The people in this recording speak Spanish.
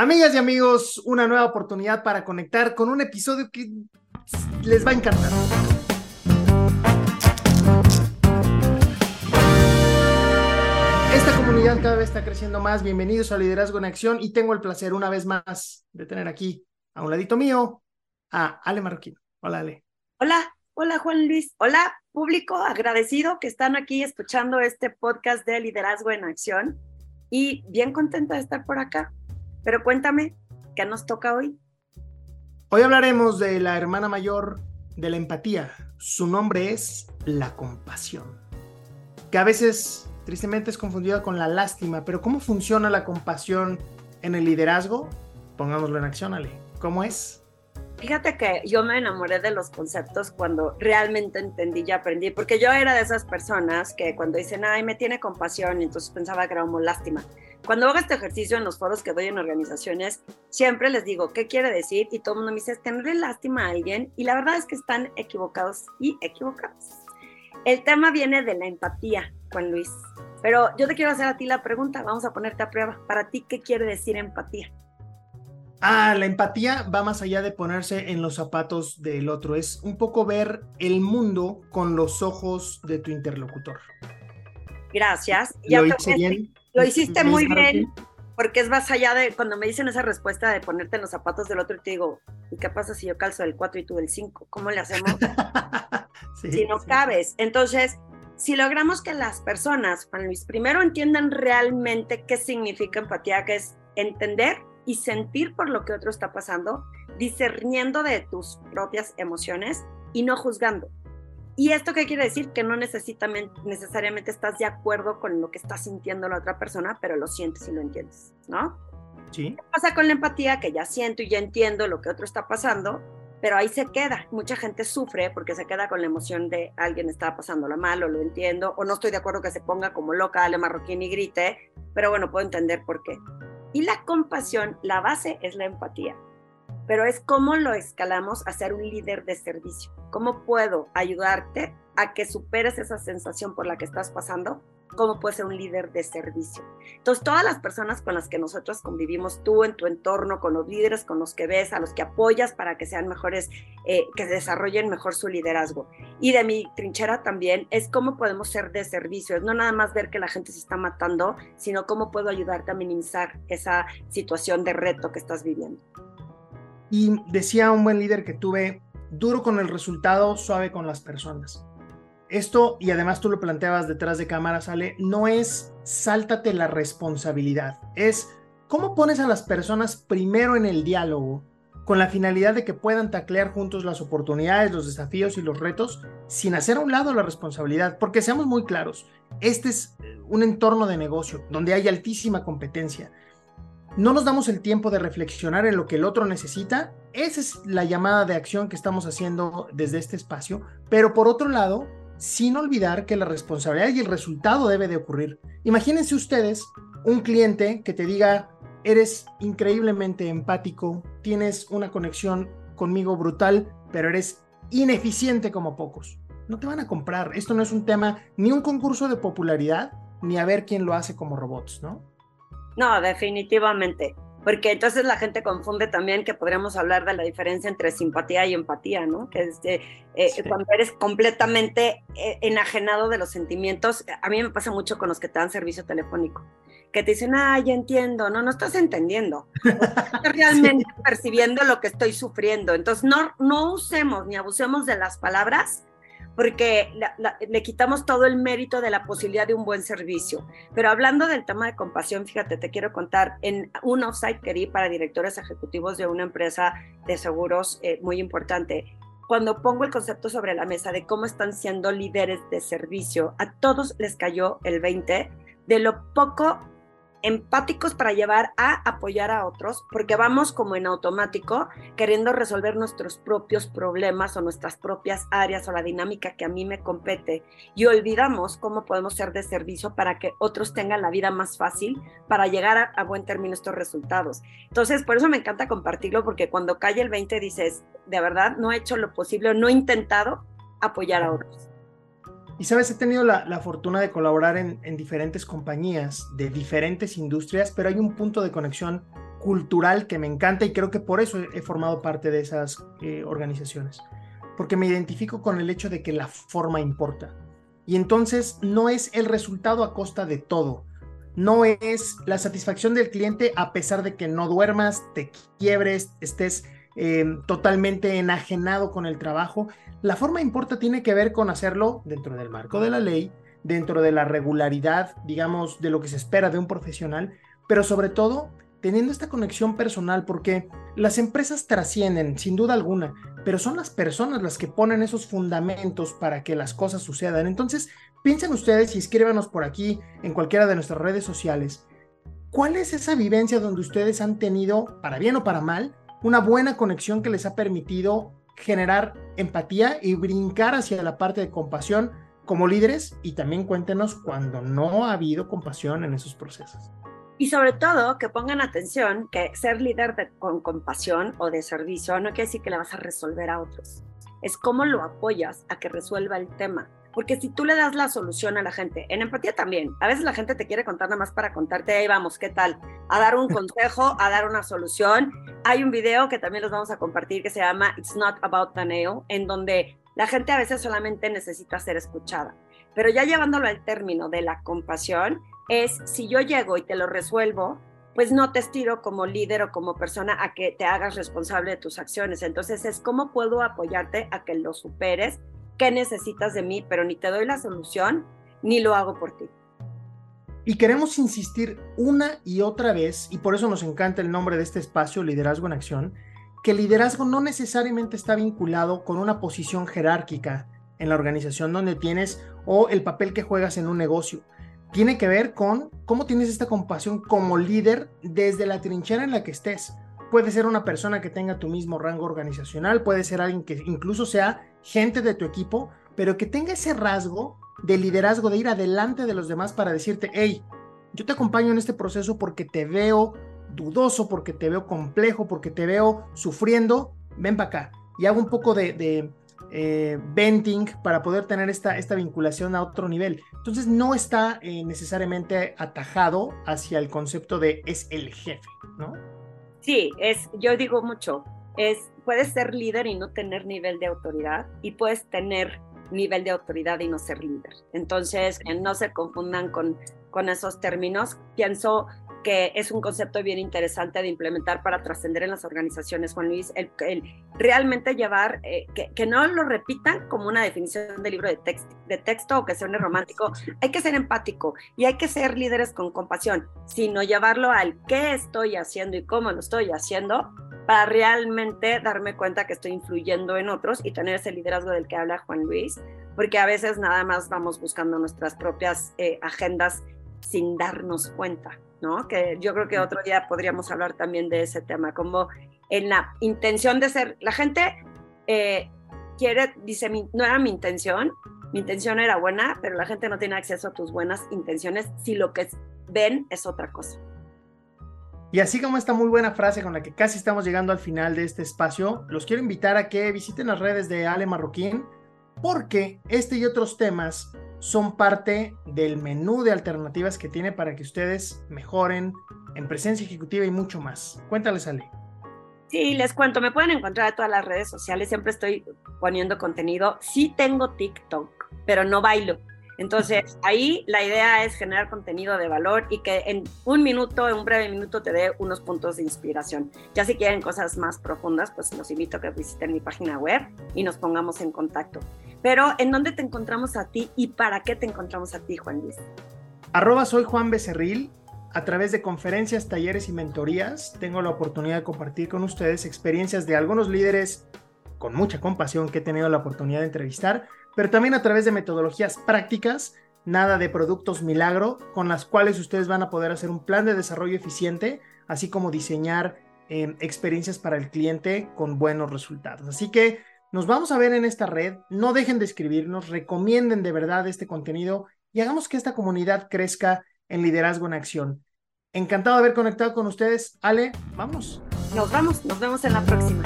Amigas y amigos, una nueva oportunidad para conectar con un episodio que les va a encantar. Esta comunidad cada vez está creciendo más. Bienvenidos a Liderazgo en Acción y tengo el placer una vez más de tener aquí a un ladito mío a Ale Marroquín. Hola Ale. Hola, hola Juan Luis. Hola público agradecido que están aquí escuchando este podcast de Liderazgo en Acción y bien contenta de estar por acá. Pero cuéntame, ¿qué nos toca hoy? Hoy hablaremos de la hermana mayor de la empatía. Su nombre es la compasión, que a veces tristemente es confundida con la lástima, pero ¿cómo funciona la compasión en el liderazgo? Pongámoslo en acción, Ale. ¿Cómo es? Fíjate que yo me enamoré de los conceptos cuando realmente entendí y aprendí, porque yo era de esas personas que cuando dicen, ay, me tiene compasión, y entonces pensaba que era como lástima. Cuando hago este ejercicio en los foros que doy en organizaciones, siempre les digo, ¿qué quiere decir? Y todo el mundo me dice, tenerle lástima a alguien, y la verdad es que están equivocados y equivocados. El tema viene de la empatía, Juan Luis. Pero yo te quiero hacer a ti la pregunta, vamos a ponerte a prueba. Para ti, ¿qué quiere decir empatía? Ah, la empatía va más allá de ponerse en los zapatos del otro, es un poco ver el mundo con los ojos de tu interlocutor. Gracias. ¿Lo hice bien? Lo hiciste muy bien, porque es más allá de cuando me dicen esa respuesta de ponerte en los zapatos del otro y te digo, ¿y qué pasa si yo calzo el 4 y tú el 5? ¿Cómo le hacemos? si no cabes. Entonces, si logramos que las personas, Juan Luis, primero entiendan realmente qué significa empatía, que es entender y sentir por lo que otro está pasando, discerniendo de tus propias emociones y no juzgando. ¿Y esto qué quiere decir? Que no necesariamente estás de acuerdo con lo que está sintiendo la otra persona, pero lo sientes y lo entiendes, ¿no? Sí. ¿Qué pasa con la empatía? Que ya siento y ya entiendo lo que otro está pasando, pero ahí se queda. Mucha gente sufre porque se queda con la emoción de alguien está pasándola mal o lo entiendo, o no estoy de acuerdo que se ponga como loca, ale marroquín y grite, pero bueno, puedo entender por qué. Y la compasión, la base es la empatía, pero es cómo lo escalamos a ser un líder de servicio. ¿Cómo puedo ayudarte a que superes esa sensación por la que estás pasando? ¿Cómo puedes ser un líder de servicio? Entonces, todas las personas con las que nosotros convivimos, tú en tu entorno, con los líderes con los que ves, a los que apoyas para que sean mejores, eh, que desarrollen mejor su liderazgo. Y de mi trinchera también es cómo podemos ser de servicio. Es no nada más ver que la gente se está matando, sino cómo puedo ayudarte a minimizar esa situación de reto que estás viviendo. Y decía un buen líder que tuve, duro con el resultado, suave con las personas. Esto, y además tú lo planteabas detrás de cámara, sale, no es sáltate la responsabilidad, es cómo pones a las personas primero en el diálogo con la finalidad de que puedan taclear juntos las oportunidades, los desafíos y los retos sin hacer a un lado la responsabilidad, porque seamos muy claros, este es un entorno de negocio donde hay altísima competencia. No nos damos el tiempo de reflexionar en lo que el otro necesita. Esa es la llamada de acción que estamos haciendo desde este espacio. Pero por otro lado, sin olvidar que la responsabilidad y el resultado debe de ocurrir. Imagínense ustedes un cliente que te diga, eres increíblemente empático, tienes una conexión conmigo brutal, pero eres ineficiente como pocos. No te van a comprar. Esto no es un tema ni un concurso de popularidad, ni a ver quién lo hace como robots, ¿no? No, definitivamente. Porque entonces la gente confunde también que podríamos hablar de la diferencia entre simpatía y empatía, ¿no? Que es de, eh, cuando eres completamente eh, enajenado de los sentimientos, a mí me pasa mucho con los que te dan servicio telefónico, que te dicen, ah, ya entiendo, no, no estás entendiendo, no estás realmente percibiendo lo que estoy sufriendo, entonces no, no usemos ni abusemos de las palabras porque le quitamos todo el mérito de la posibilidad de un buen servicio. Pero hablando del tema de compasión, fíjate, te quiero contar, en un offsite que di para directores ejecutivos de una empresa de seguros eh, muy importante, cuando pongo el concepto sobre la mesa de cómo están siendo líderes de servicio, a todos les cayó el 20 de lo poco empáticos para llevar a apoyar a otros, porque vamos como en automático queriendo resolver nuestros propios problemas o nuestras propias áreas o la dinámica que a mí me compete y olvidamos cómo podemos ser de servicio para que otros tengan la vida más fácil para llegar a, buen término estos resultados. Entonces, por eso me encanta compartirlo, porque cuando cae el 20 dices, de verdad, no he hecho lo posible, no he intentado apoyar a otros. Y sabes, he tenido la, fortuna de colaborar en, diferentes compañías de diferentes industrias, pero hay un punto de conexión cultural que me encanta y creo que por eso he formado parte de esas eh, organizaciones, porque me identifico con el hecho de que la forma importa. Y entonces no es el resultado a costa de todo, no es la satisfacción del cliente a pesar de que no duermas, te quiebres, estés eh, totalmente enajenado con el trabajo. La forma importa tiene que ver con hacerlo dentro del marco de la ley, dentro de la regularidad, digamos, de lo que se espera de un profesional, pero sobre todo teniendo esta conexión personal, porque las empresas trascienden, sin duda alguna, pero son las personas las que ponen esos fundamentos para que las cosas sucedan. Entonces, piensen ustedes y escríbanos por aquí, en cualquiera de nuestras redes sociales, ¿cuál es esa vivencia donde ustedes han tenido, para bien o para mal, una buena conexión que les ha permitido generar empatía y brincar hacia la parte de compasión como líderes y también cuéntenos cuando no ha habido compasión en esos procesos. Y sobre todo que pongan atención que ser líder de, con compasión o de servicio no quiere decir que le vas a resolver a otros. Es cómo lo apoyas a que resuelva el tema. Porque si tú le das la solución a la gente, en empatía también, a veces la gente te quiere contar nada más para contarte, ahí vamos, ¿qué tal? A dar un consejo, a dar una solución. Hay un video que también los vamos a compartir que se llama It's Not About the Nail, en donde la gente a veces solamente necesita ser escuchada, pero ya llevándolo al término de la compasión, es si yo llego y te lo resuelvo, pues no te estiro como líder o como persona a que te hagas responsable de tus acciones. Entonces es cómo puedo apoyarte a que lo superes, qué necesitas de mí, pero ni te doy la solución, ni lo hago por ti. Y queremos insistir una y otra vez, y por eso nos encanta el nombre de este espacio, Liderazgo en Acción, que el liderazgo no necesariamente está vinculado con una posición jerárquica en la organización donde tienes o el papel que juegas en un negocio. Tiene que ver con cómo tienes esta compasión como líder desde la trinchera en la que estés. Puede ser una persona que tenga tu mismo rango organizacional, puede ser alguien que incluso sea gente de tu equipo, pero que tenga ese rasgo de liderazgo, de ir adelante de los demás para decirte, hey, yo te acompaño en este proceso porque te veo dudoso, porque te veo complejo, porque te veo sufriendo, ven para acá. Y hago un poco de, eh, venting para poder tener esta, esta vinculación a otro nivel. Entonces no está eh, necesariamente atajado hacia el concepto de es el jefe, ¿no? Sí, es, yo digo mucho, es, puedes ser líder y no tener nivel de autoridad y puedes tener nivel de autoridad y no ser líder. Entonces, no se confundan con, con esos términos. Pienso que es un concepto bien interesante de implementar para trascender en las organizaciones, Juan Luis, el, realmente llevar, eh, que, no lo repitan como una definición de libro de, texto o que sea un romántico, hay que ser empático y hay que ser líderes con compasión, sino llevarlo al qué estoy haciendo y cómo lo estoy haciendo para realmente darme cuenta que estoy influyendo en otros y tener ese liderazgo del que habla Juan Luis, porque a veces nada más vamos buscando nuestras propias eh, agendas sin darnos cuenta. ¿no? Que yo creo que otro día podríamos hablar también de ese tema, como en la intención de ser, la gente eh, quiere, dice, no era mi intención, mi intención era buena, pero la gente no tiene acceso a tus buenas intenciones si lo que ven es otra cosa. Y así como esta muy buena frase con la que casi estamos llegando al final de este espacio, los quiero invitar a que visiten las redes de Ale Marroquín, porque este y otros temas son parte del menú de alternativas que tiene para que ustedes mejoren en presencia ejecutiva y mucho más. Cuéntales, Ale. Sí, les cuento, me pueden encontrar en todas las redes sociales, siempre estoy poniendo contenido. Sí tengo TikTok, pero no bailo. Entonces, ahí la idea es generar contenido de valor y que en un minuto, en un breve minuto, te dé unos puntos de inspiración. Ya si quieren cosas más profundas, pues los invito a que visiten mi página web y nos pongamos en contacto. Pero, ¿en dónde te encontramos a ti y para qué te encontramos a ti, Juan Luis? Arroba soy Juan Becerril. A través de conferencias, talleres y mentorías, tengo la oportunidad de compartir con ustedes experiencias de algunos líderes con mucha compasión que he tenido la oportunidad de entrevistar, pero también a través de metodologías prácticas, nada de productos milagro, con las cuales ustedes van a poder hacer un plan de desarrollo eficiente, así como diseñar eh, experiencias para el cliente con buenos resultados. Así que nos vamos a ver en esta red. No dejen de escribirnos, recomienden de verdad este contenido y hagamos que esta comunidad crezca en liderazgo en acción. Encantado de haber conectado con ustedes. Ale, vamos. Nos vamos, nos vemos en la próxima.